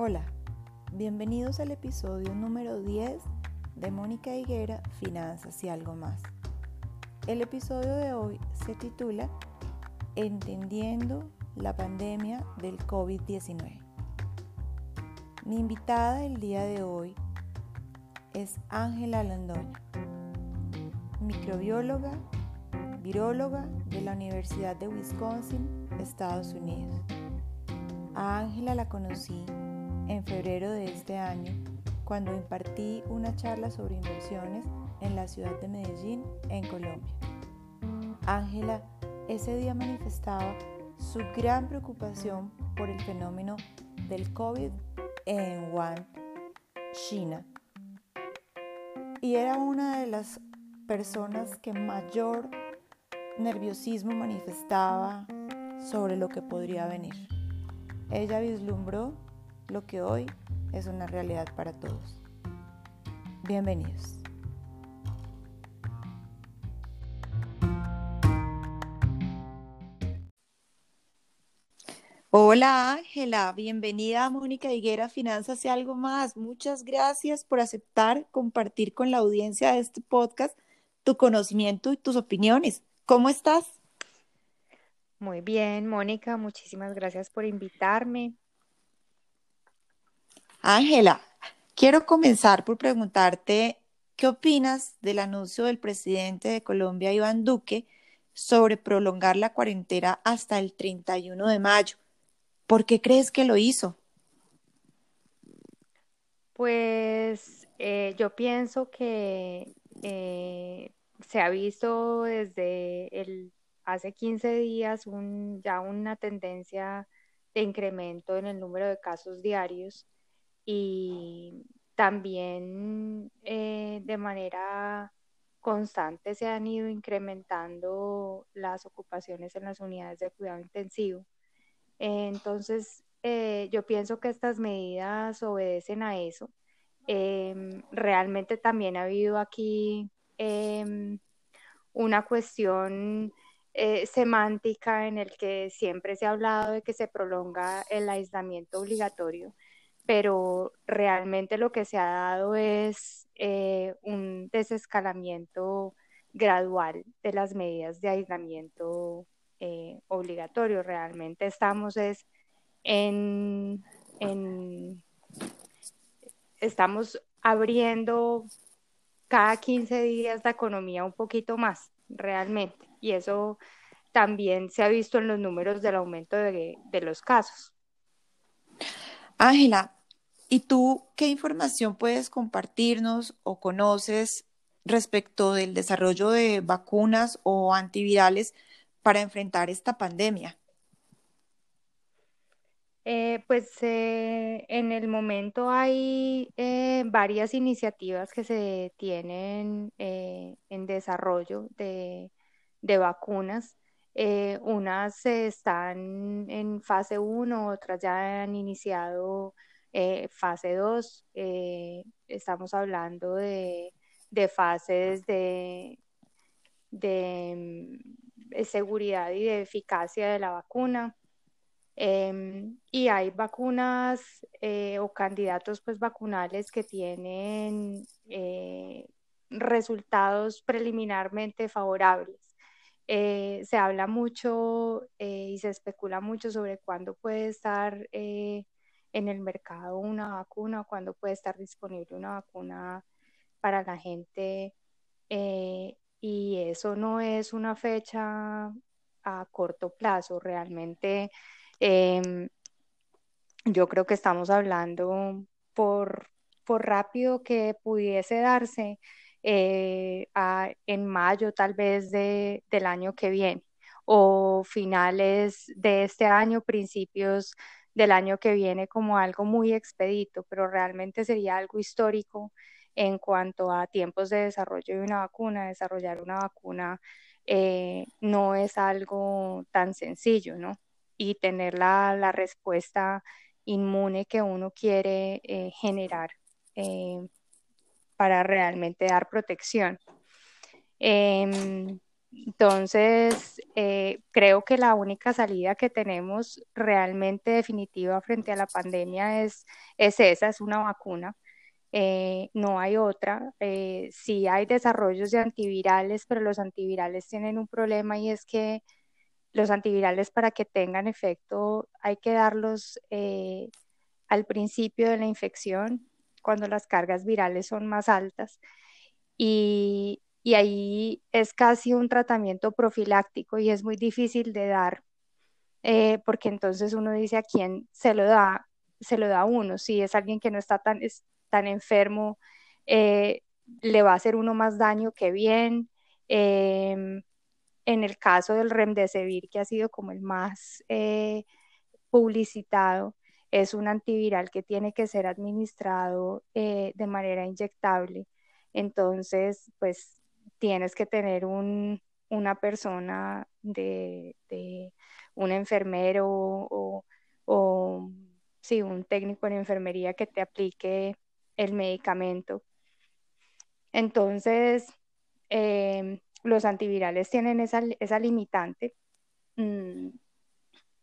Hola, bienvenidos al episodio número 10 de Mónica Higuera, Finanzas y algo más. El episodio de hoy se titula Entendiendo la pandemia del COVID-19. Mi invitada del día de hoy es Ángela Landoña, microbióloga, viróloga de la Universidad de Wisconsin, Estados Unidos. A Ángela la conocí en febrero de este año cuando impartí una charla sobre inversiones en la ciudad de Medellín, en Colombia. Ángela ese día manifestaba su gran preocupación por el fenómeno del COVID en Wuhan, China. Y era una de las personas que mayor nerviosismo manifestaba sobre lo que podría venir. Ella vislumbró lo que hoy es una realidad para todos. Bienvenidos. Hola Ángela, bienvenida a Mónica Higuera Finanzas y algo más. Muchas gracias por aceptar compartir con la audiencia de este podcast tu conocimiento y tus opiniones. ¿Cómo estás? Muy bien, Mónica, muchísimas gracias por invitarme. Ángela, quiero comenzar por preguntarte qué opinas del anuncio del presidente de Colombia, Iván Duque, sobre prolongar la cuarentena hasta el 31 de mayo. ¿Por qué crees que lo hizo? Pues eh, yo pienso que eh, se ha visto desde el, hace 15 días ya una tendencia de incremento en el número de casos diarios y también eh, de manera constante se han ido incrementando las ocupaciones en las unidades de cuidado intensivo. entonces, eh, yo pienso que estas medidas obedecen a eso. Em, realmente también ha habido aquí em, una cuestión eh, semántica en el que siempre se ha hablado de que se prolonga el aislamiento obligatorio pero realmente lo que se ha dado es eh, un desescalamiento gradual de las medidas de aislamiento eh, obligatorio. Realmente estamos es en, estamos abriendo cada 15 días la economía un poquito más, realmente. Y eso también se ha visto en los números del aumento de, de los casos. Ángela, ¿Y tú qué información puedes compartirnos o conoces respecto del desarrollo de vacunas o antivirales para enfrentar esta pandemia? Eh, pues eh, en el momento hay eh, varias iniciativas que se tienen en desarrollo de, de vacunas. unas están en fase 1, otras ya han iniciado eh, fase 2, eh, estamos hablando de, fases de, mm, seguridad y de eficacia de la vacuna. Em, y hay vacunas eh, o candidatos pues vacunales que tienen resultados preliminarmente favorables. se habla mucho y se especula mucho sobre cuándo puede estar en el mercado una vacuna, cuándo puede estar disponible una vacuna para la gente. Eh, y eso no es una fecha a corto plazo, realmente em, yo creo que estamos hablando por, por rápido que pudiese darse eh, en mayo tal vez de, del año que viene o finales de este año, principios del año que viene como algo muy expedito, pero realmente sería algo histórico en cuanto a tiempos de desarrollo de una vacuna. Desarrollar una vacuna eh, no es algo tan sencillo, ¿no? Y tener la, respuesta inmune que uno quiere eh, generar eh, para realmente dar protección. Em, entonces, eh, creo que la única salida que tenemos realmente definitiva frente a la pandemia es, es esa, es una vacuna. Eh, no hay otra. Eh, sí hay desarrollos de antivirales, pero los antivirales tienen un problema y es que los antivirales para que tengan efecto hay que darlos al principio de la infección, cuando las cargas virales son más altas. Y, y ahí es casi un tratamiento profiláctico y es muy difícil de dar, eh, porque entonces uno dice a quién se lo da, se lo da uno, si es alguien que no está tan, tan enfermo, eh, le va a hacer uno más daño que bien. Em, en el caso del remdesivir, que ha sido como el más eh, publicitado, es un antiviral que tiene que ser administrado de manera inyectable. Entonces, pues tienes que tener un, una persona de, un enfermero o, o, sí, un técnico en enfermería que te aplique el medicamento. Entonces, em, los antivirales tienen esa, esa limitante. Mm,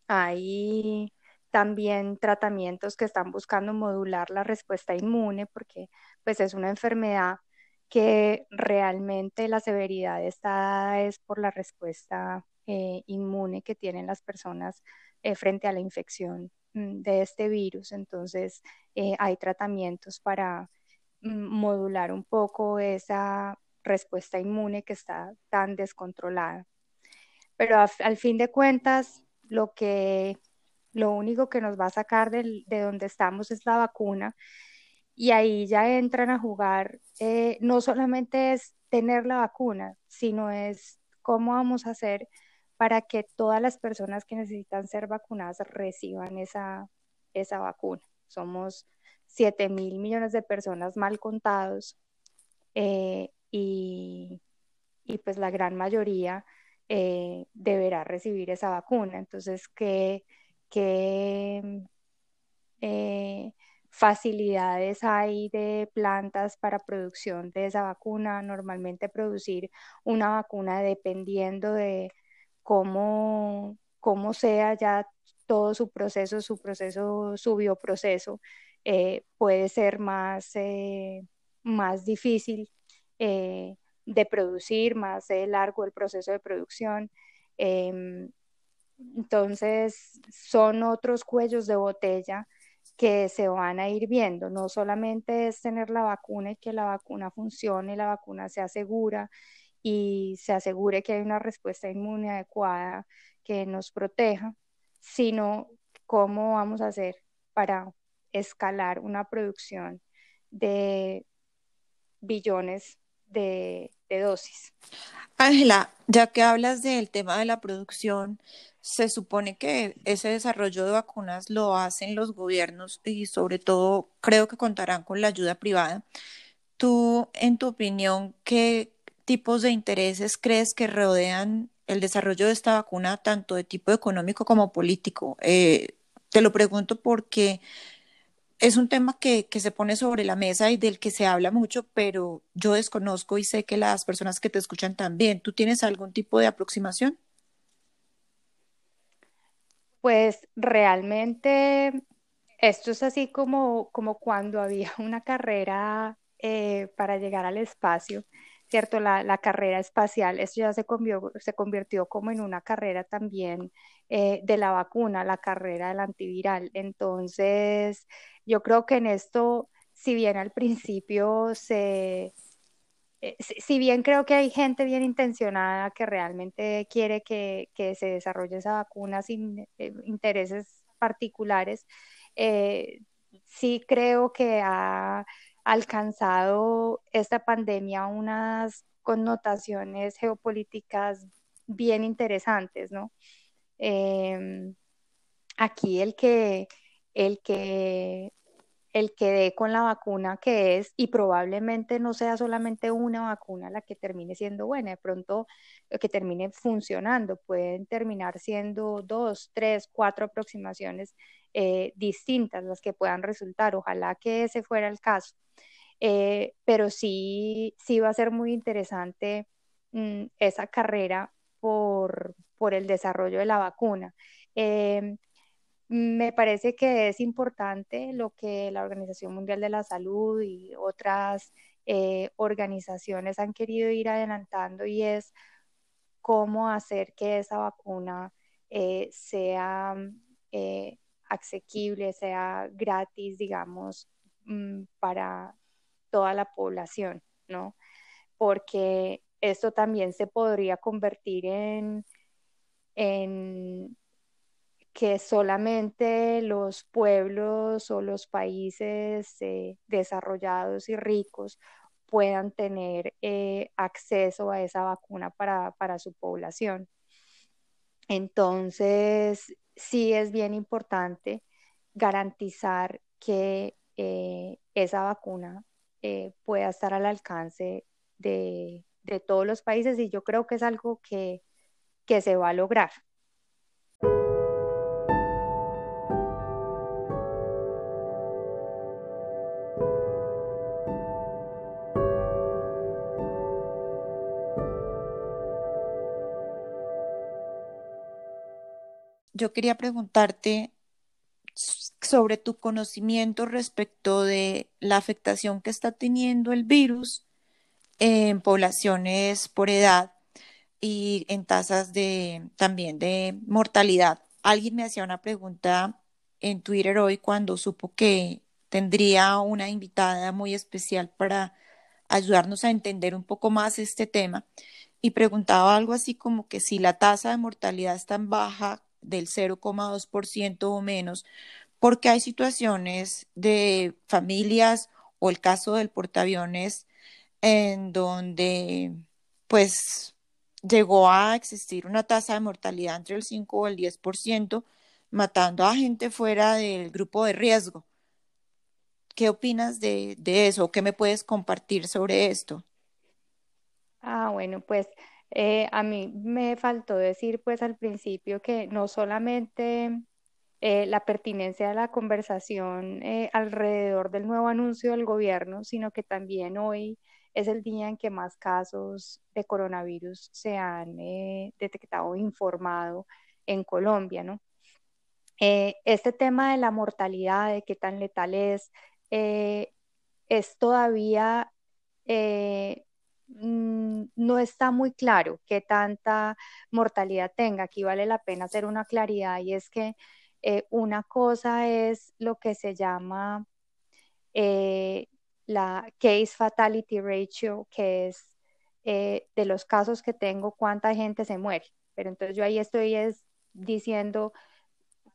hay también tratamientos que están buscando modular la respuesta inmune porque pues es una enfermedad que realmente la severidad está es por la respuesta eh, inmune que tienen las personas eh, frente a la infección mm, de este virus. Entonces, eh, hay tratamientos para mm, modular un poco esa respuesta inmune que está tan descontrolada. Pero al fin de cuentas, lo que lo único que nos va a sacar de donde estamos es la vacuna y ahí ya entran a jugar, eh, no solamente es tener la vacuna, sino es cómo vamos a hacer para que todas las personas que necesitan ser vacunadas reciban esa, esa vacuna. Somos 7 mil millones de personas mal contados eh, y, y, pues la gran mayoría eh, deberá recibir esa vacuna. Entonces, ¿qué, qué facilidades hay de plantas para producción de esa vacuna. Normalmente producir una vacuna dependiendo de cómo, cómo sea ya todo su proceso, su proceso, su bioproceso, eh, puede ser más, eh, más difícil eh, de producir, más largo el proceso de producción. Em, entonces, son otros cuellos de botella que se van a ir viendo. No solamente es tener la vacuna y que la vacuna funcione, la vacuna sea segura y se asegure que hay una respuesta inmune adecuada que nos proteja, sino cómo vamos a hacer para escalar una producción de billones de, de dosis. Ángela, ya que hablas del tema de la producción, se supone que ese desarrollo de vacunas lo hacen los gobiernos y sobre todo creo que contarán con la ayuda privada. Tú, en tu opinión, ¿qué tipos de intereses crees que rodean el desarrollo de esta vacuna, tanto de tipo económico como político? Eh, te lo pregunto porque es un tema que, que, se pone sobre la mesa y del que se habla mucho, pero yo desconozco y sé que las personas que te escuchan también. ¿Tú tienes algún tipo de aproximación? Pues realmente esto es así como, como cuando había una carrera eh, para llegar al espacio, ¿cierto? La, carrera espacial, esto ya se convirtió, se convirtió como en una carrera también eh, de la vacuna, la carrera del antiviral. Entonces, yo creo que en esto, si bien al principio se eh, si, bien creo que hay gente bien intencionada que realmente quiere que, se desarrolle esa vacuna sin eh, intereses particulares, sí creo que ha alcanzado esta pandemia unas connotaciones geopolíticas bien interesantes, ¿no? Em, aquí el que, el que el que dé con la vacuna que es y probablemente no sea solamente una vacuna la que termine siendo buena, de pronto que termine funcionando, pueden terminar siendo dos, tres, cuatro aproximaciones eh, distintas las que puedan resultar, ojalá que ese fuera el caso, eh, pero sí, sí va a ser muy interesante mm, esa carrera por, por, el desarrollo de la vacuna. Em, me parece que es importante lo que la Organización Mundial de la Salud y otras eh, organizaciones han querido ir adelantando y es cómo hacer que esa vacuna eh, sea eh, asequible, sea gratis, digamos, mm, para toda la población, ¿no? Porque esto también se podría convertir en, en que solamente los pueblos o los países eh, desarrollados y ricos puedan tener eh, acceso a esa vacuna para, su población. Entonces, sí es bien importante garantizar que eh, esa vacuna pueda estar al alcance de, todos los países y yo creo que es algo que, que se va a lograr. Yo quería preguntarte sobre tu conocimiento respecto de la afectación que está teniendo el virus en poblaciones por edad y en tasas de también de mortalidad. Alguien me hacía una pregunta en Twitter hoy cuando supo que tendría una invitada muy especial para ayudarnos a entender un poco más este tema y preguntaba algo así como que si la tasa de mortalidad es tan baja del 0,2% o menos, porque hay situaciones de familias o el caso del portaaviones en donde pues llegó a existir una tasa de mortalidad entre el 5 o el 10%, matando a gente fuera del grupo de riesgo. ¿Qué opinas de, de eso? ¿Qué me puedes compartir sobre esto? Ah, bueno, pues eh, a mí me faltó decir pues al principio que no solamente eh, la pertinencia de la conversación eh, alrededor del nuevo anuncio del gobierno, sino que también hoy es el día en que más casos de coronavirus se han detectado o informado en Colombia, ¿no? este tema de la mortalidad, de qué tan letal es, es todavía no está muy claro qué tanta mortalidad tenga. Aquí vale la pena hacer una claridad y es que eh, una cosa es lo que se llama eh, la case fatality ratio, que es eh, de los casos que tengo, cuánta gente se muere. Pero entonces yo ahí estoy es diciendo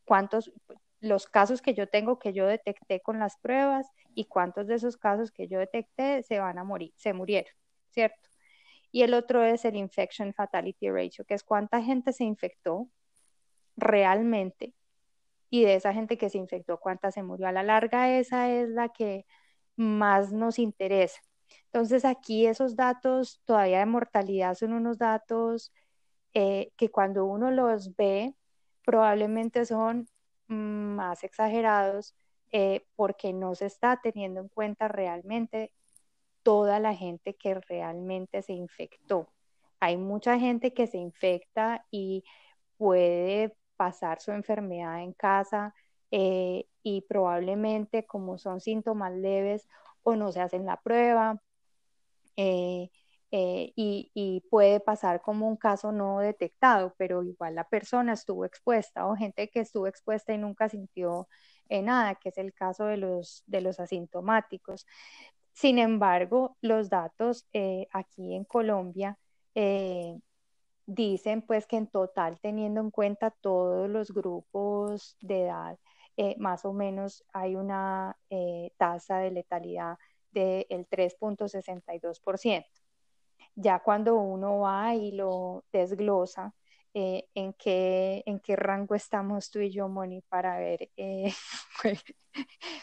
cuántos, los casos que yo tengo que yo detecté con las pruebas y cuántos de esos casos que yo detecté se van a morir, se murieron. ¿Cierto? Y el otro es el Infection Fatality Ratio, que es cuánta gente se infectó realmente y de esa gente que se infectó, cuánta se murió. A la larga, esa es la que más nos interesa. Entonces, aquí esos datos todavía de mortalidad son unos datos eh, que cuando uno los ve, probablemente son más exagerados eh, porque no se está teniendo en cuenta realmente toda la gente que realmente se infectó. Hay mucha gente que se infecta y puede pasar su enfermedad en casa eh, y probablemente como son síntomas leves o no se hacen la prueba eh, eh, y, y, puede pasar como un caso no detectado, pero igual la persona estuvo expuesta o gente que estuvo expuesta y nunca sintió nada, que es el caso de los, de los asintomáticos. Sin embargo, los datos eh, aquí en Colombia eh, dicen pues que en total, teniendo en cuenta todos los grupos de edad, eh, más o menos hay una tasa de letalidad del 3.62%. Ya cuando uno va y lo desglosa, en, qué, en qué rango estamos tú y yo, Moni, para ver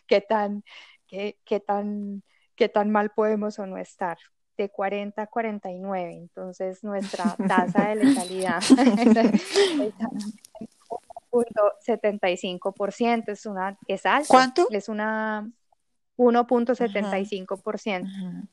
qué tan, qué, qué tan qué tan mal podemos o no estar de 40 a 49. Entonces, nuestra tasa de letalidad es 75%, es una es alta. ¿Cuánto? Es una 1.75%.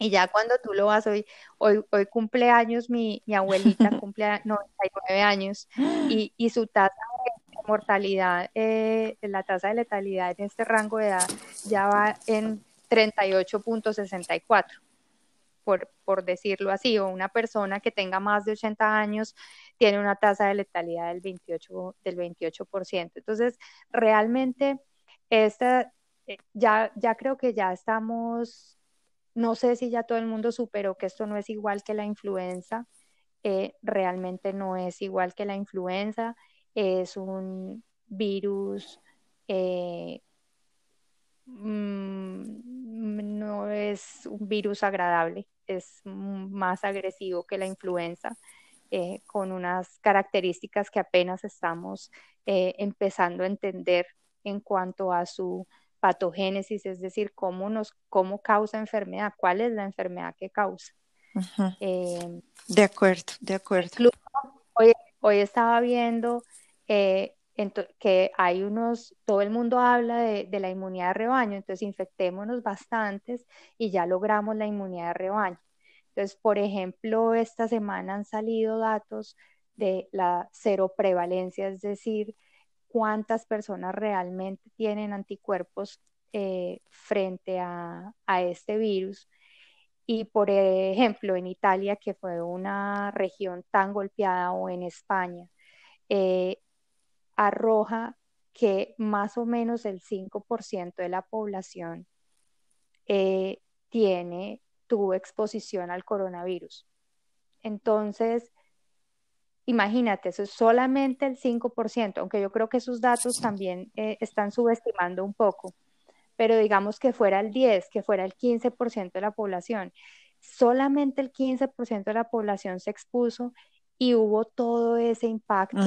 Y ya cuando tú lo vas, hoy, hoy, hoy cumpleaños, mi, mi abuelita cumple 99 años y, y su tasa de mortalidad, eh, la tasa de letalidad en este rango de edad ya va en 38.64, por, por decirlo así, o una persona que tenga más de 80 años tiene una tasa de letalidad del 28%. Del 28%. Entonces, realmente, esta, eh, ya, ya creo que ya estamos no sé si ya todo el mundo superó que esto no es igual que la influenza. Eh, realmente no es igual que la influenza. Es un virus, eh, mm, no es un virus agradable, es más agresivo que la influenza, eh, con unas características que apenas estamos empezando a entender en cuanto a su patogénesis, es decir, cómo, nos, cómo causa enfermedad, cuál es la enfermedad que causa. Em, de acuerdo, de acuerdo. Hoy, hoy estaba viendo eh, que hay unos, todo el mundo habla de, la inmunidad de rebaño, entonces infectémonos bastantes y ya logramos la inmunidad de rebaño. Entonces, por ejemplo, esta semana han salido datos de la cero prevalencia, es decir, cuántas personas realmente tienen anticuerpos eh, frente a, este virus. Y por ejemplo, en Italia, que fue una región tan golpeada, o en España, eh, arroja que más o menos el 5% de la población eh, tiene, tuvo exposición al coronavirus. Entonces, Imagínate, eso es solamente el 5%, aunque yo creo que esos datos también eh, están subestimando un poco, pero digamos que fuera el 10, que fuera el 15% de la población, solamente el 15% de la población se expuso y hubo todo ese impacto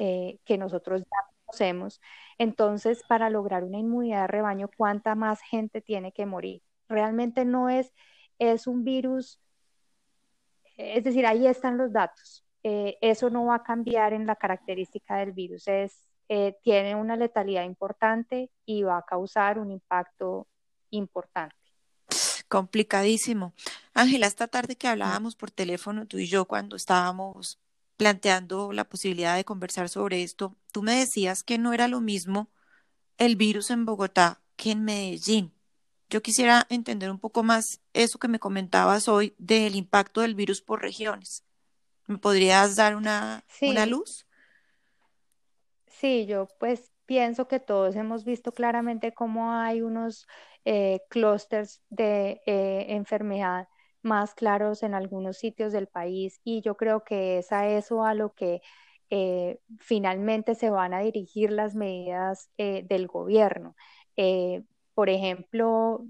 eh, que nosotros ya conocemos. Entonces, para lograr una inmunidad de rebaño, ¿cuánta más gente tiene que morir? Realmente no es, es un virus, es decir, ahí están los datos eh, eso no va a cambiar en la característica del virus. Es, eh, tiene una letalidad importante y va a causar un impacto importante. Complicadísimo. Ángela, esta tarde que hablábamos por teléfono, tú y yo, cuando estábamos planteando la posibilidad de conversar sobre esto, tú me decías que no era lo mismo el virus en Bogotá que en Medellín. Yo quisiera entender un poco más eso que me comentabas hoy del impacto del virus por regiones. ¿Me podrías dar una, una luz? Sí, yo pues pienso que todos hemos visto claramente cómo hay unos eh, clústeres de eh, enfermedad más claros en algunos sitios del país y yo creo que es a eso a lo que eh, finalmente se van a dirigir las medidas del gobierno. por ejemplo,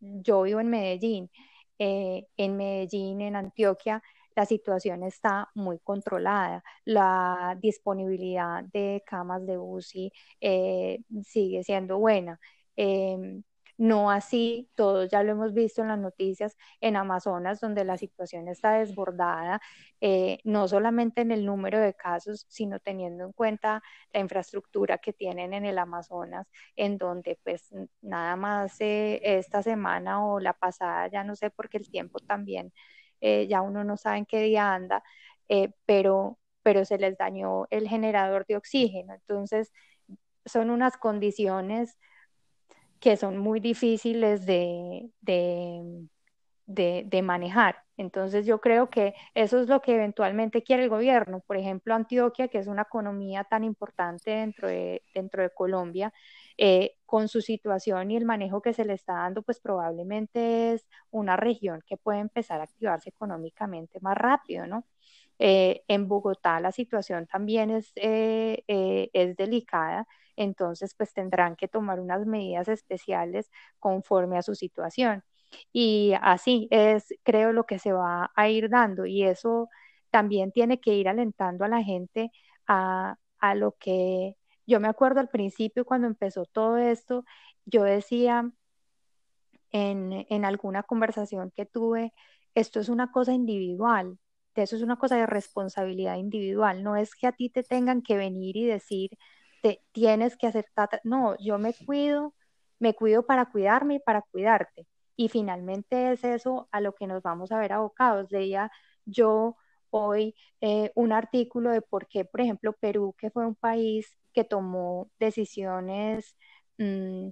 yo vivo en Medellín. en Medellín, en Antioquia, la situación está muy controlada. La disponibilidad de camas de UCI eh, sigue siendo buena. Em, no así, todos ya lo hemos visto en las noticias, en Amazonas, donde la situación está desbordada, eh, no solamente en el número de casos, sino teniendo en cuenta la infraestructura que tienen en el Amazonas, en donde pues nada más eh, esta semana o la pasada, ya no sé, porque el tiempo también eh, ya uno no sabe en qué día anda, pero, pero se les dañó el generador de oxígeno. Entonces, son unas condiciones que son muy difíciles de, de, manejar. Entonces yo creo que eso es lo que eventualmente quiere el gobierno. Por ejemplo, Antioquia, que es una economía tan importante dentro de, dentro de Colombia, eh, con su situación y el manejo que se le está dando, pues probablemente es una región que puede empezar a activarse económicamente más rápido, ¿no? Eh, en Bogotá la situación también es, eh, es delicada, entonces pues tendrán que tomar unas medidas especiales conforme a su situación. Y así es, creo, lo que se va a ir dando y eso también tiene que ir alentando a la gente a, a lo que yo me acuerdo al principio cuando empezó todo esto, yo decía en, en alguna conversación que tuve, esto es una cosa individual, eso es una cosa de responsabilidad individual, no es que a ti te tengan que venir y decir, te, tienes que hacer, no, yo me cuido, me cuido para cuidarme y para cuidarte. y finalmente es eso a lo que nos vamos a ver abocados. Leía yo hoy eh, un artículo de por qué, por ejemplo, Perú, que fue un país que tomó decisiones mm,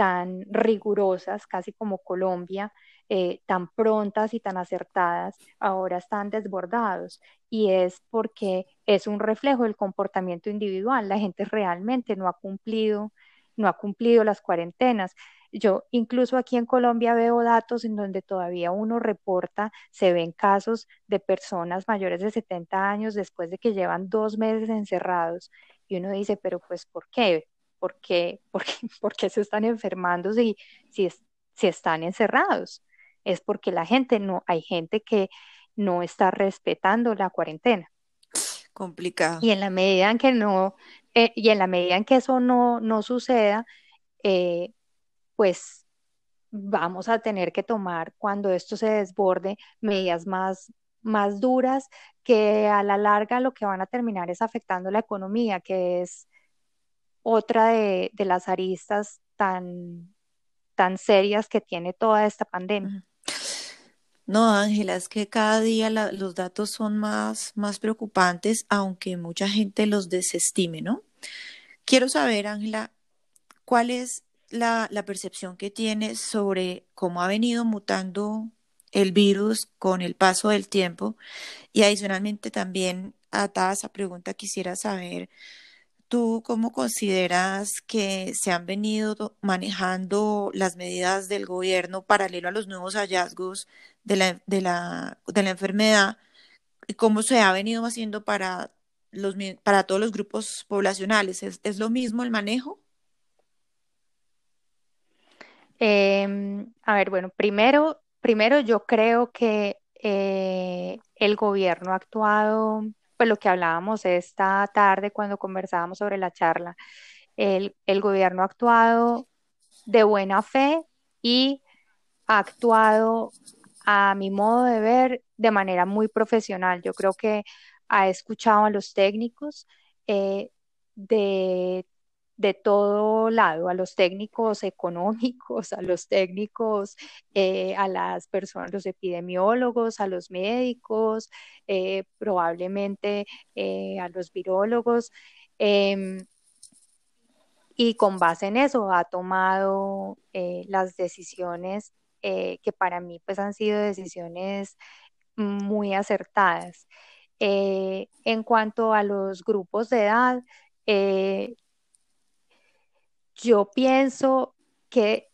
tan rigurosas, casi como Colombia, eh, tan prontas y tan acertadas, ahora están desbordados. Y es porque es un reflejo del comportamiento individual. La gente realmente no ha cumplido, no ha cumplido las cuarentenas. Yo incluso aquí en Colombia veo datos en donde todavía uno reporta, se ven casos de personas mayores de 70 años después de que llevan dos meses encerrados y uno dice, pero pues ¿por qué? ¿Por qué, por qué, por qué se están enfermando si, si, si están encerrados? Es porque la gente no, hay gente que no está respetando la cuarentena. Complicado. Y en la medida en que no, eh, y en la medida en que eso no, no suceda, eh, pues vamos a tener que tomar cuando esto se desborde medidas más, más duras que a la larga lo que van a terminar es afectando la economía, que es otra de, las aristas tan, tan serias que tiene toda esta pandemia. No, Ángela, es que cada día los datos son más, más preocupantes, aunque mucha gente los desestime, ¿no? Quiero saber, Ángela, ¿cuál es la, percepción que tienes sobre cómo ha venido mutando el virus con el paso del tiempo. Y adicionalmente también, atada a esa pregunta, quisiera saber, ¿tú cómo consideras que se han venido manejando las medidas del gobierno paralelo a los nuevos hallazgos de la, de la, de la enfermedad? ¿Y cómo se ha venido haciendo para, los, para todos los grupos poblacionales? ¿Es lo mismo el manejo? Em, a ver, bueno, primero, primero yo creo que eh, el gobierno ha actuado, pues lo que hablábamos esta tarde cuando conversábamos sobre la charla, el, gobierno ha actuado de buena fe y ha actuado, a mi modo de ver, de manera muy profesional. Yo creo que ha escuchado a los técnicos eh, de de todo lado, a los técnicos económicos, a los técnicos, eh, a las personas, los epidemiólogos, a los médicos, eh, probablemente eh, a los virólogos. Em, y con base en eso ha tomado las decisiones que para mí pues han sido decisiones muy acertadas. en cuanto a los grupos de edad, yo pienso que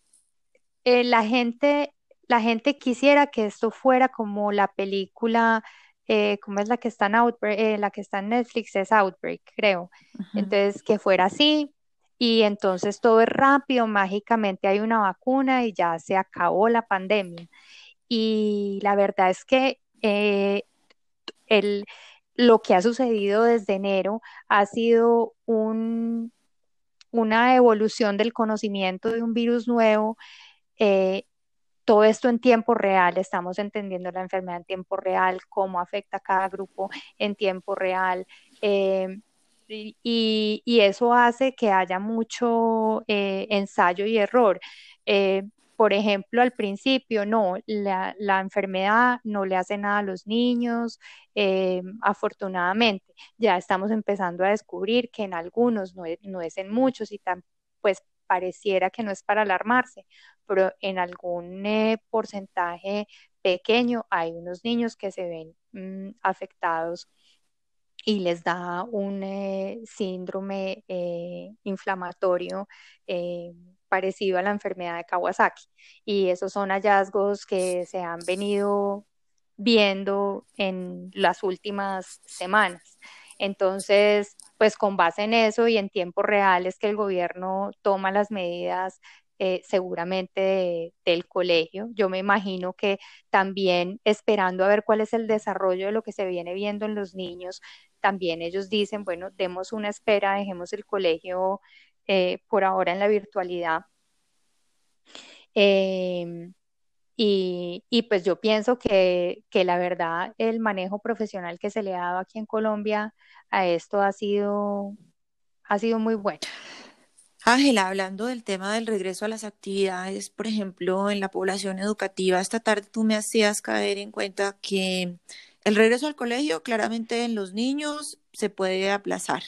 eh, la gente, la gente quisiera que esto fuera como la película, eh, como es la que está en eh, la que está en Netflix es Outbreak, creo. Entonces, que fuera así, y entonces todo es rápido, mágicamente hay una vacuna y ya se acabó la pandemia. Y la verdad es que el, lo que ha sucedido desde enero ha sido un, una evolución del conocimiento de un virus nuevo, eh, todo esto en tiempo real, estamos entendiendo la enfermedad en tiempo real, cómo afecta a cada grupo en tiempo real. Eh, y, eso hace que haya mucho eh, ensayo y error por ejemplo, al principio, no, la, enfermedad no le hace nada a los niños, eh, afortunadamente. Ya estamos empezando a descubrir que en algunos, no es, no es en muchos, y pues pareciera que no es para alarmarse, pero en algún eh, porcentaje pequeño hay unos niños que se ven mm, afectados y les da un eh, síndrome inflamatorio parecido a la enfermedad de Kawasaki. Y esos son hallazgos que se han venido viendo en las últimas semanas. Entonces, pues con base en eso y en tiempo real es que el gobierno toma las medidas eh, seguramente del colegio. Yo me imagino que también esperando a ver cuál es el desarrollo de lo que se viene viendo en los niños, también ellos dicen, bueno, demos una espera, dejemos el colegio eh, por ahora en la virtualidad. Em, y, pues yo pienso que, la verdad el manejo profesional que se le ha dado aquí en Colombia a esto ha sido, ha sido muy bueno. Ángela, hablando del tema del regreso a las actividades, por ejemplo, en la población educativa, esta tarde tú me hacías caer en cuenta que el regreso al colegio claramente en los niños se puede aplazar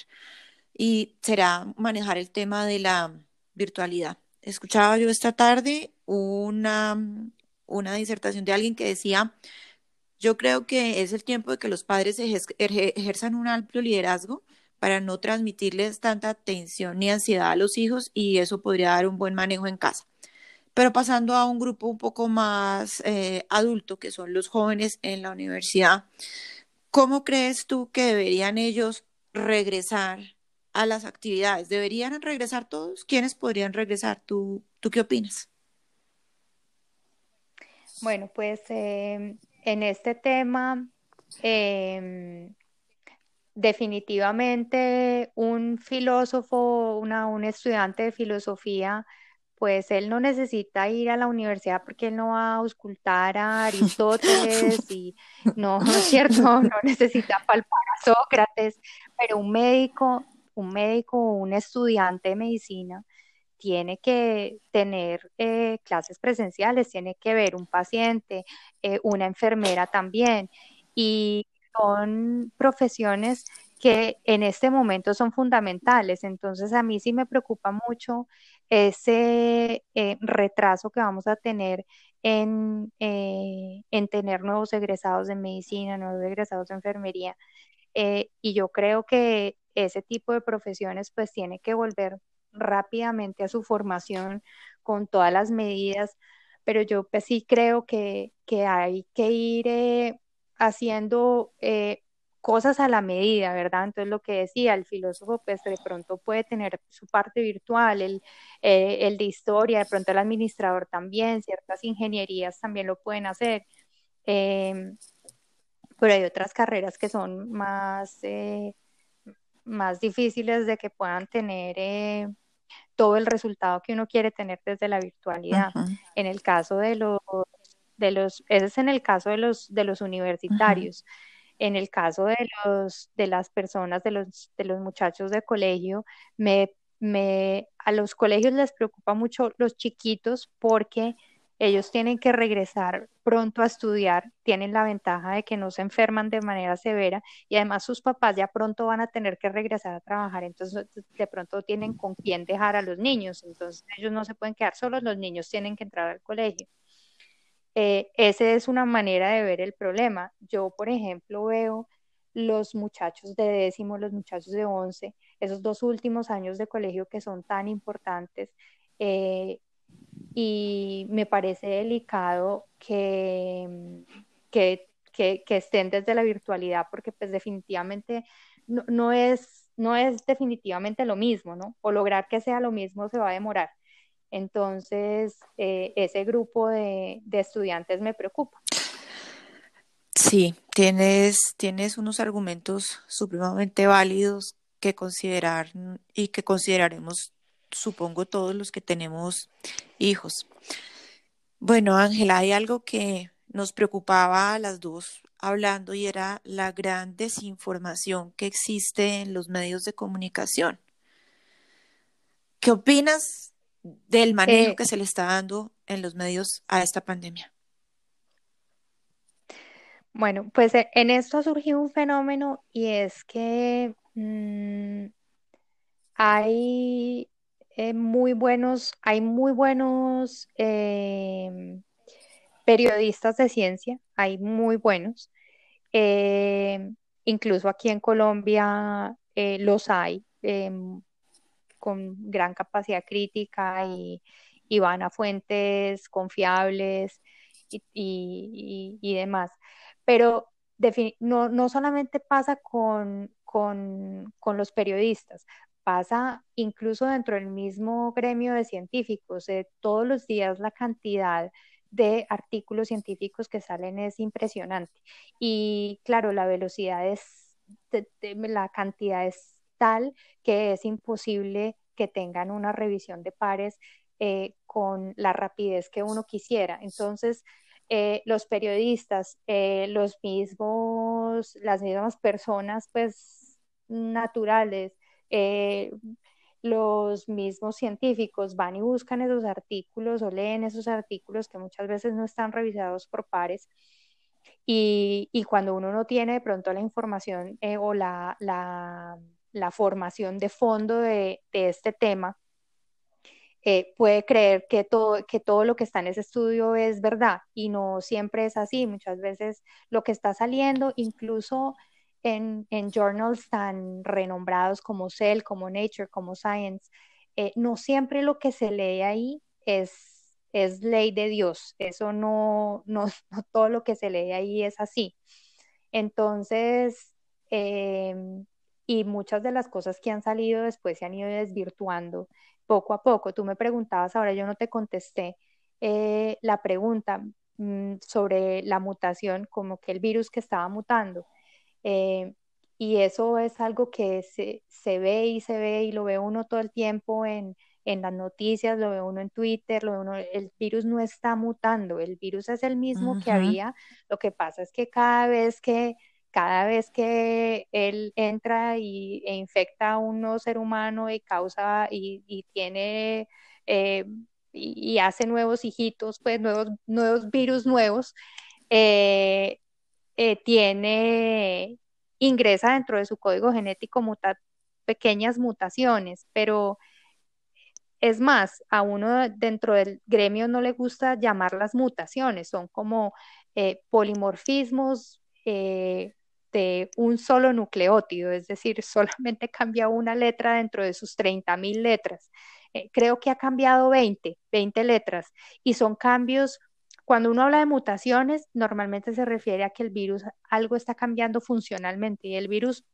y será manejar el tema de la virtualidad. Escuchaba yo esta tarde una, una disertación de alguien que decía, yo creo que es el tiempo de que los padres ejerzan un amplio liderazgo para no transmitirles tanta tensión ni ansiedad a los hijos y eso podría dar un buen manejo en casa. Pero pasando a un grupo un poco más eh, adulto, que son los jóvenes en la universidad, ¿cómo crees tú que deberían ellos regresar a las actividades? ¿Deberían regresar todos? ¿Quiénes podrían regresar? ¿Tú, tú qué opinas? Bueno, pues em, en este tema, em, definitivamente un filósofo, una, un estudiante de filosofía, pues él no necesita ir a la universidad porque él no va a auscultar a Aristóteles y no, no es cierto, no necesita palpar a Sócrates, pero un médico, un médico o un estudiante de medicina tiene que tener eh, clases presenciales, tiene que ver un paciente, eh, una enfermera también. Y son profesiones que en este momento son fundamentales. Entonces, a mí sí me preocupa mucho ese eh, retraso que vamos a tener en, en, tener nuevos egresados de medicina, nuevos egresados de enfermería. Y yo creo que ese tipo de profesiones pues tiene que volver rápidamente a su formación con todas las medidas, pero yo pues sí creo que, que hay que ir haciendo eh, cosas a la medida, ¿verdad? Entonces lo que decía el filósofo, pues de pronto puede tener su parte virtual, el, eh, el de historia, de pronto el administrador también, ciertas ingenierías también lo pueden hacer. Em, pero hay otras carreras que son más, eh, más difíciles de que puedan tener todo el resultado que uno quiere tener desde la virtualidad. En el caso de los de los, ese es en el caso de los, de los universitarios. En el caso de los, de las personas, de los, de los muchachos de colegio, me, me, a los colegios les preocupa mucho los chiquitos porque ellos tienen que regresar pronto a estudiar, tienen la ventaja de que no se enferman de manera severa y además sus papás ya pronto van a tener que regresar a trabajar, entonces de pronto tienen con quién dejar a los niños, entonces ellos no se pueden quedar solos, los niños tienen que entrar al colegio. Eh, esa es una manera de ver el problema. Yo, por ejemplo, veo los muchachos de décimo, los muchachos de once, esos dos últimos años de colegio que son tan importantes. Eh, y me parece delicado que, que, que, estén desde la virtualidad, porque pues definitivamente no, no, es, no es definitivamente lo mismo, ¿no? O lograr que sea lo mismo se va a demorar. Entonces, eh, ese grupo de, estudiantes me preocupa. Sí, tienes, tienes unos argumentos supremamente válidos que considerar y que consideraremos, supongo, todos los que tenemos hijos. Bueno, Ángela, hay algo que nos preocupaba a las dos hablando y era la gran desinformación que existe en los medios de comunicación. ¿Qué opinas del manejo eh, que se le está dando en los medios a esta pandemia? Bueno, pues eh, en esto ha surgido un fenómeno y es que mm, hay eh, muy buenos, hay muy buenos em, periodistas de ciencia, hay muy buenos. Em, incluso aquí en Colombia los hay. Em, con gran capacidad crítica y, van a fuentes confiables y, demás. Pero no, no solamente pasa con, con, los periodistas, pasa incluso dentro del mismo gremio de científicos. todos los días la cantidad de artículos científicos que salen es impresionante. Y claro, la velocidad es, la cantidad es tal que es imposible que tengan una revisión de pares eh, con la rapidez que uno quisiera. Entonces, eh, los periodistas, eh, los mismos, las mismas personas, pues, naturales, los mismos científicos van y buscan esos artículos o leen esos artículos que muchas veces no están revisados por pares. Y, cuando uno no tiene de pronto la información eh, o la, formación de fondo de, este tema, eh, puede creer que todo, que todo lo que está en ese estudio es verdad y no siempre es así. Muchas veces lo que está saliendo, incluso en, journals tan renombrados como Cell, como Nature, como Science, eh, no siempre lo que se lee ahí es, es ley de Dios. Eso no, no, todo lo que se lee ahí es así. Entonces, em, y muchas de las cosas que han salido después se han ido desvirtuando poco a poco. Tú me preguntabas, ahora yo no te contesté eh, la pregunta mm, sobre la mutación, como que el virus que estaba mutando. Eh, y eso es algo que se, se, ve y se ve y lo ve uno todo el tiempo en, en, las noticias, lo ve uno en Twitter, lo ve uno, el virus no está mutando, el virus es el mismo que había, lo que pasa es que cada vez que cada vez que él entra y, e infecta a un nuevo ser humano y causa y, y tiene eh, y, hace nuevos hijitos, pues nuevos, nuevos virus nuevos, eh, eh, tiene, ingresa dentro de su código genético pequeñas mutaciones, pero es más, a uno dentro del gremio no le gusta llamar las mutaciones, son como eh, polimorfismos eh, de un solo nucleótido, es decir, solamente cambia una letra dentro de sus 30.000 letras. creo que ha cambiado 20, 20 letras, y son cambios cuando uno habla de mutaciones, normalmente se refiere a que el virus algo está cambiando funcionalmente y el virus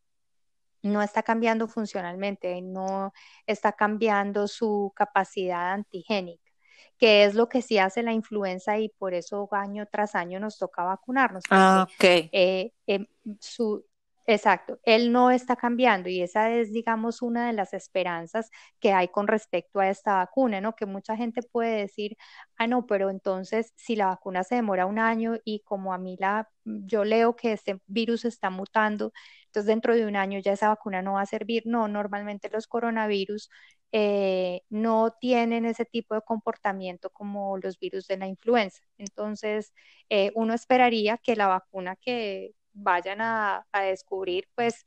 no está cambiando funcionalmente, no está cambiando su capacidad antigénica, que es lo que sí hace la influenza y por eso año tras año nos toca vacunarnos. Ah, ok. Eh, em, su, Exacto, él no está cambiando y esa es, digamos, una de las esperanzas que hay con respecto a esta vacuna, ¿no? Que mucha gente puede decir, ah, no, pero entonces si la vacuna se demora un año y como a mí la, yo leo que este virus está mutando, entonces dentro de un año ya esa vacuna no va a servir. No, normalmente los coronavirus eh, no tienen ese tipo de comportamiento como los virus de la influenza. Entonces, eh, uno esperaría que la vacuna que vayan a, descubrir, pues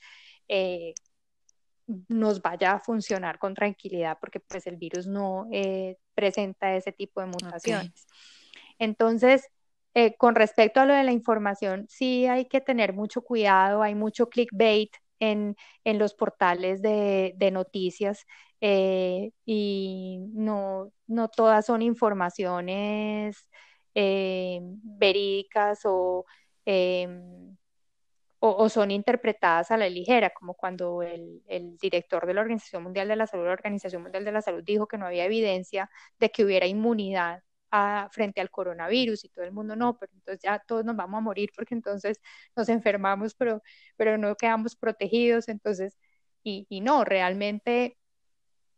eh, nos vaya a funcionar con tranquilidad porque pues el virus no eh, presenta ese tipo de mutaciones. Entonces, eh, con respecto a lo de la información, sí hay que tener mucho cuidado, hay mucho clickbait en, en los portales de, de noticias y no, no todas son informaciones verídicas o o, son interpretadas a la ligera, como cuando el, director de la Organización Mundial de la Salud, la Organización Mundial de la Salud, dijo que no había evidencia de que hubiera inmunidad frente al coronavirus y todo el mundo no, pero entonces ya todos nos vamos a morir porque entonces nos enfermamos, pero, pero no quedamos protegidos, entonces, y, y no, realmente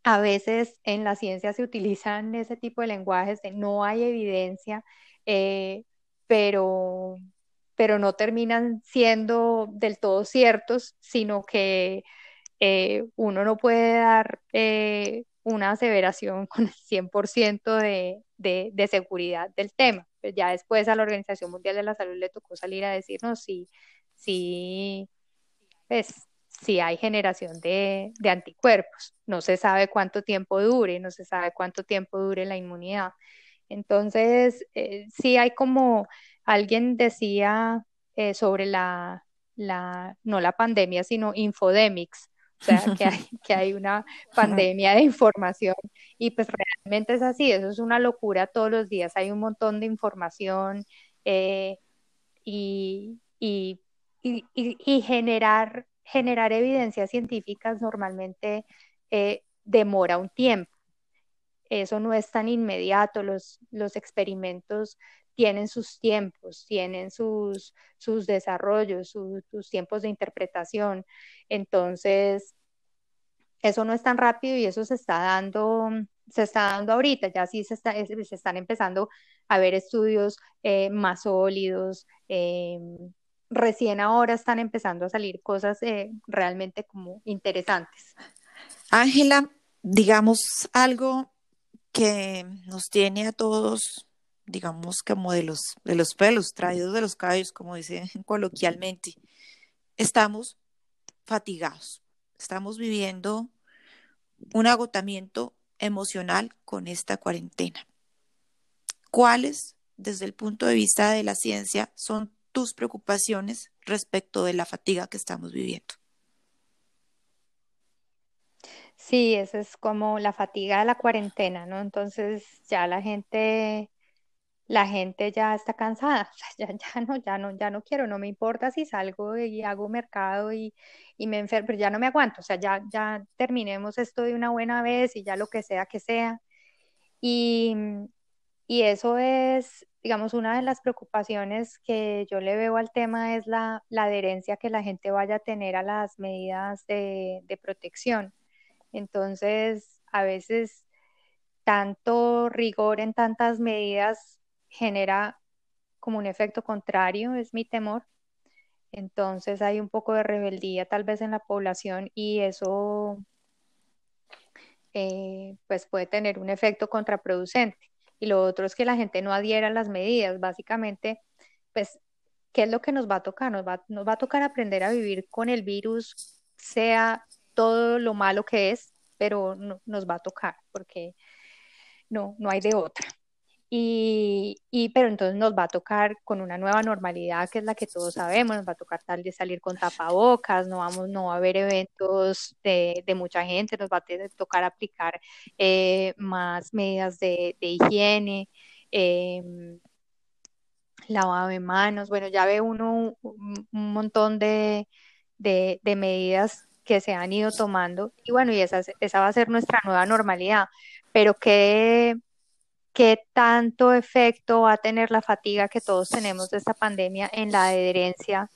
a veces en la ciencia se utilizan ese tipo de lenguajes de no hay evidencia, eh, pero pero no terminan siendo del todo ciertos, sino que eh, uno no puede dar eh, una aseveración con el 100% de, de, seguridad del tema. Pues ya después a la Organización Mundial de la Salud le tocó salir a decirnos si, si, pues, si hay generación de, de, anticuerpos. No se sabe cuánto tiempo dure, no se sabe cuánto tiempo dure la inmunidad. Entonces, eh, sí hay como alguien decía eh, sobre la, la, no la pandemia, sino infodemics, o sea, que hay, que hay una pandemia de información y pues realmente es así, eso es una locura todos los días, hay un montón de información eh, y, y, y, generar, generar evidencias científicas normalmente eh, demora un tiempo. Eso no es tan inmediato, los, los experimentos tienen sus tiempos, tienen sus, sus desarrollos, sus tiempos de interpretación. Entonces, eso no es tan rápido y eso se está dando, se está dando ahorita, ya sí se, está, se están empezando a ver estudios eh, más sólidos, eh, recién ahora están empezando a salir cosas eh, realmente como interesantes. Ángela, digamos, algo que nos tiene a todos, digamos, como de los, de los pelos, traídos de los cabellos, como dicen coloquialmente. Estamos fatigados, estamos viviendo un agotamiento emocional con esta cuarentena. ¿Cuáles, desde el punto de vista de la ciencia, son tus preocupaciones respecto de la fatiga que estamos viviendo? Sí, eso es como la fatiga de la cuarentena, ¿no? Entonces ya la gente, la gente ya está cansada, ya, ya no, ya no, ya no quiero, no me importa si salgo y hago mercado y, y me enfermo, pero ya no me aguanto, o sea, ya, ya terminemos esto de una buena vez y ya lo que sea que sea. Y, y eso es, digamos, una de las preocupaciones que yo le veo al tema es la, la adherencia que la gente vaya a tener a las medidas de, de protección. Entonces, a veces tanto rigor en tantas medidas genera como un efecto contrario, es mi temor. Entonces hay un poco de rebeldía tal vez en la población y eso eh, pues puede tener un efecto contraproducente. Y lo otro es que la gente no adhiera a las medidas. Básicamente, pues, ¿qué es lo que nos va a tocar? Nos va, nos va a tocar aprender a vivir con el virus, sea todo lo malo que es, pero no, nos va a tocar porque no, no hay de otra. Y, y, pero entonces nos va a tocar con una nueva normalidad que es la que todos sabemos, nos va a tocar tal de salir con tapabocas, no vamos, no va a haber eventos de, de mucha gente, nos va a tocar aplicar eh, más medidas de, de higiene, eh, lavado de manos, bueno, ya ve uno un, un montón de, de, de medidas que se han ido tomando y bueno, y esa, esa va a ser nuestra nueva normalidad, pero ¿qué, qué tanto efecto va a tener la fatiga que todos tenemos de esta pandemia en la adherencia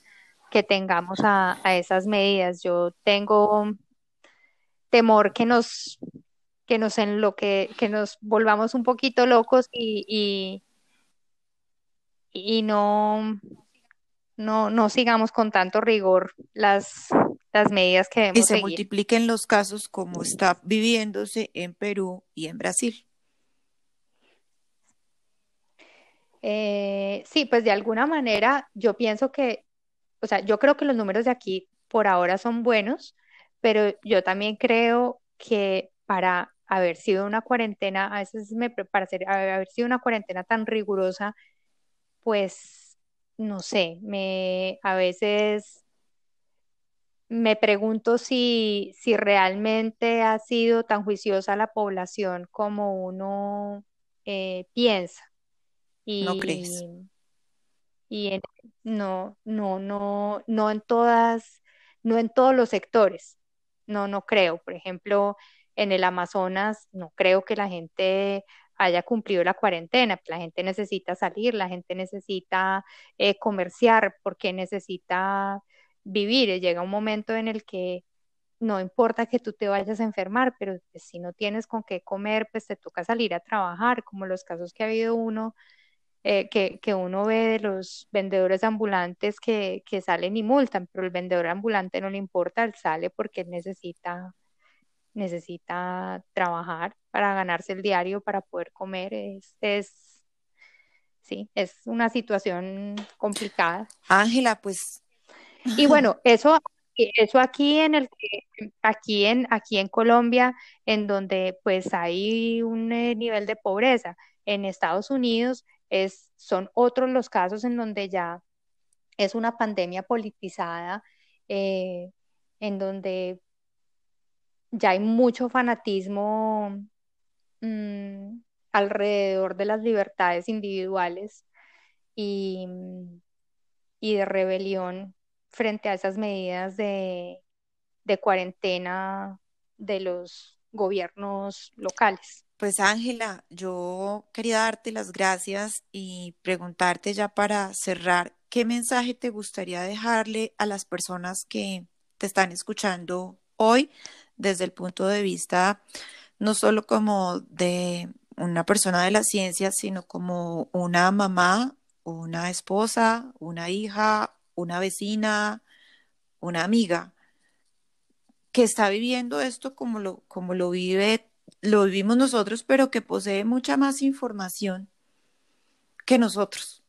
que tengamos a, a esas medidas? Yo tengo temor que nos que nos en lo que, que nos volvamos un poquito locos y, y, y no, no, no sigamos con tanto rigor las, las medidas que debemos y se seguir. multipliquen los casos como está viviéndose en Perú y en Brasil. Eh, sí, pues de alguna manera yo pienso que, o sea, yo creo que los números de aquí por ahora son buenos, pero yo también creo que para haber sido una cuarentena, a veces me para ser, haber sido una cuarentena tan rigurosa, pues no sé, me a veces me pregunto si, si realmente ha sido tan juiciosa la población como uno eh, piensa. ¿No crees? Y, y en- no, no, no, no en todas, no en todos los sectores. No, no creo. Por ejemplo, en el Amazonas, no creo que la gente haya cumplido la cuarentena. La gente necesita salir, la gente necesita eh, comerciar porque necesita vivir. Y Llega un momento en el que no importa que tú te vayas a enfermar, pero pues, si no tienes con qué comer, pues te toca salir a trabajar, como los casos que ha habido uno eh, que, que, uno ve de los vendedores ambulantes que, que, salen y multan, pero el vendedor ambulante no le importa, él sale porque él necesita, necesita trabajar para ganarse el diario, para poder comer. Es, es sí, es una situación complicada. Ángela, pues. Y bueno, eso, eso aquí en el aquí en, aquí en Colombia, en donde pues hay un eh, nivel de pobreza. En Estados Unidos es, son otros los casos en donde ya es una pandemia politizada, eh, en donde ya hay mucho fanatismo mmm, alrededor de las libertades individuales y, y, de rebelión frente a esas medidas de cuarentena de los gobiernos locales. Pues Ángela, yo quería darte las gracias y preguntarte ya para cerrar, ¿qué mensaje te gustaría dejarle a las personas que te están escuchando hoy desde el punto de vista no solo como de una persona de la ciencia, sino como una mamá, una esposa, una hija, una vecina, una amiga? que está viviendo esto como lo, como lo vive, lo vivimos nosotros, pero que posee mucha más información que nosotros.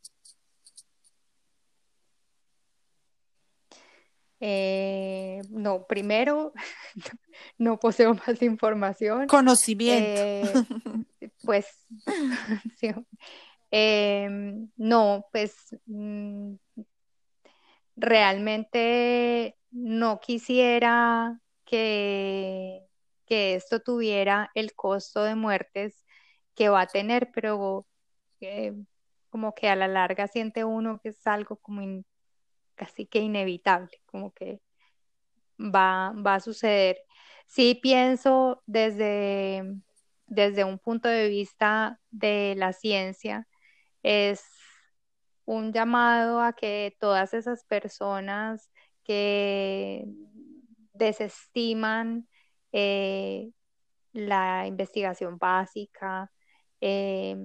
Eh, no, primero, no poseo más información. Conocimiento. Eh, pues, em, no, pues mm, realmente no quisiera que, que esto tuviera el costo de muertes que va a tener, pero como que a la larga siente uno que es algo como casi que inevitable, como que va, va a suceder. Sí pienso desde, desde un punto de vista de la ciencia, es un llamado a que todas esas personas que desestiman eh, la investigación básica, eh,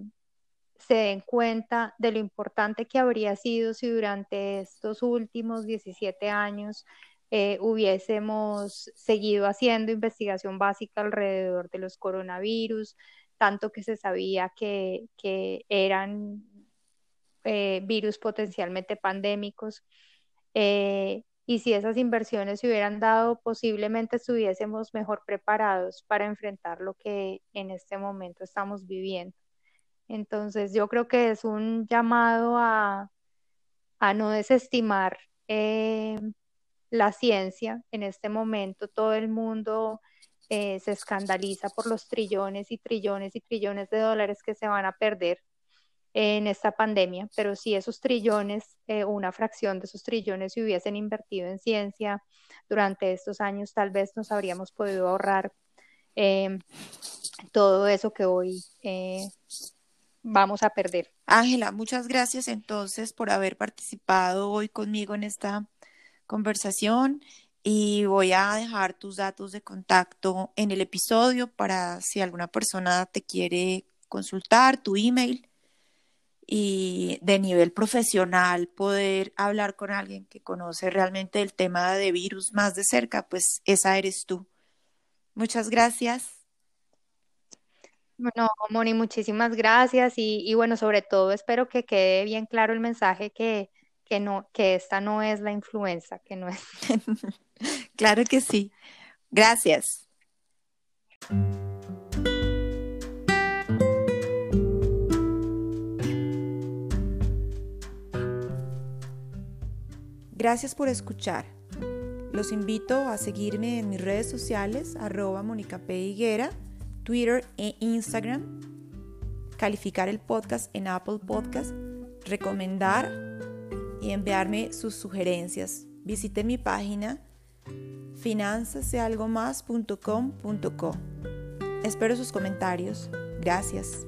se den cuenta de lo importante que habría sido si durante estos últimos 17 años eh, hubiésemos seguido haciendo investigación básica alrededor de los coronavirus, tanto que se sabía que, eran eh, virus potencialmente pandémicos. Y si esas inversiones se hubieran dado, posiblemente estuviésemos mejor preparados para enfrentar lo que en este momento estamos viviendo. Entonces, yo creo que es un llamado a, no desestimar eh, la ciencia. En este momento todo el mundo eh, se escandaliza por los trillones y trillones y trillones de dólares que se van a perder en esta pandemia, pero si esos trillones, eh, una fracción de esos trillones se hubiesen invertido en ciencia durante estos años, tal vez nos habríamos podido ahorrar todo eso que hoy vamos a perder. Ángela, muchas gracias entonces por haber participado hoy conmigo en esta conversación y voy a dejar tus datos de contacto en el episodio para si alguna persona te quiere consultar, tu email y de nivel profesional poder hablar con alguien que conoce realmente el tema de virus más de cerca, pues esa eres tú. Muchas gracias. Bueno, Moni, muchísimas gracias y, bueno, sobre todo espero que quede bien claro el mensaje que, que, no, que esta no es la influenza, que no es. claro que sí. Gracias. Gracias por escuchar. Los invito a seguirme en mis redes sociales, arroba Mónica P. Higuera Twitter e Instagram, calificar el podcast en Apple Podcast, recomendar y enviarme sus sugerencias. Visite mi página finanzasalgomás.com.co. Espero sus comentarios. Gracias.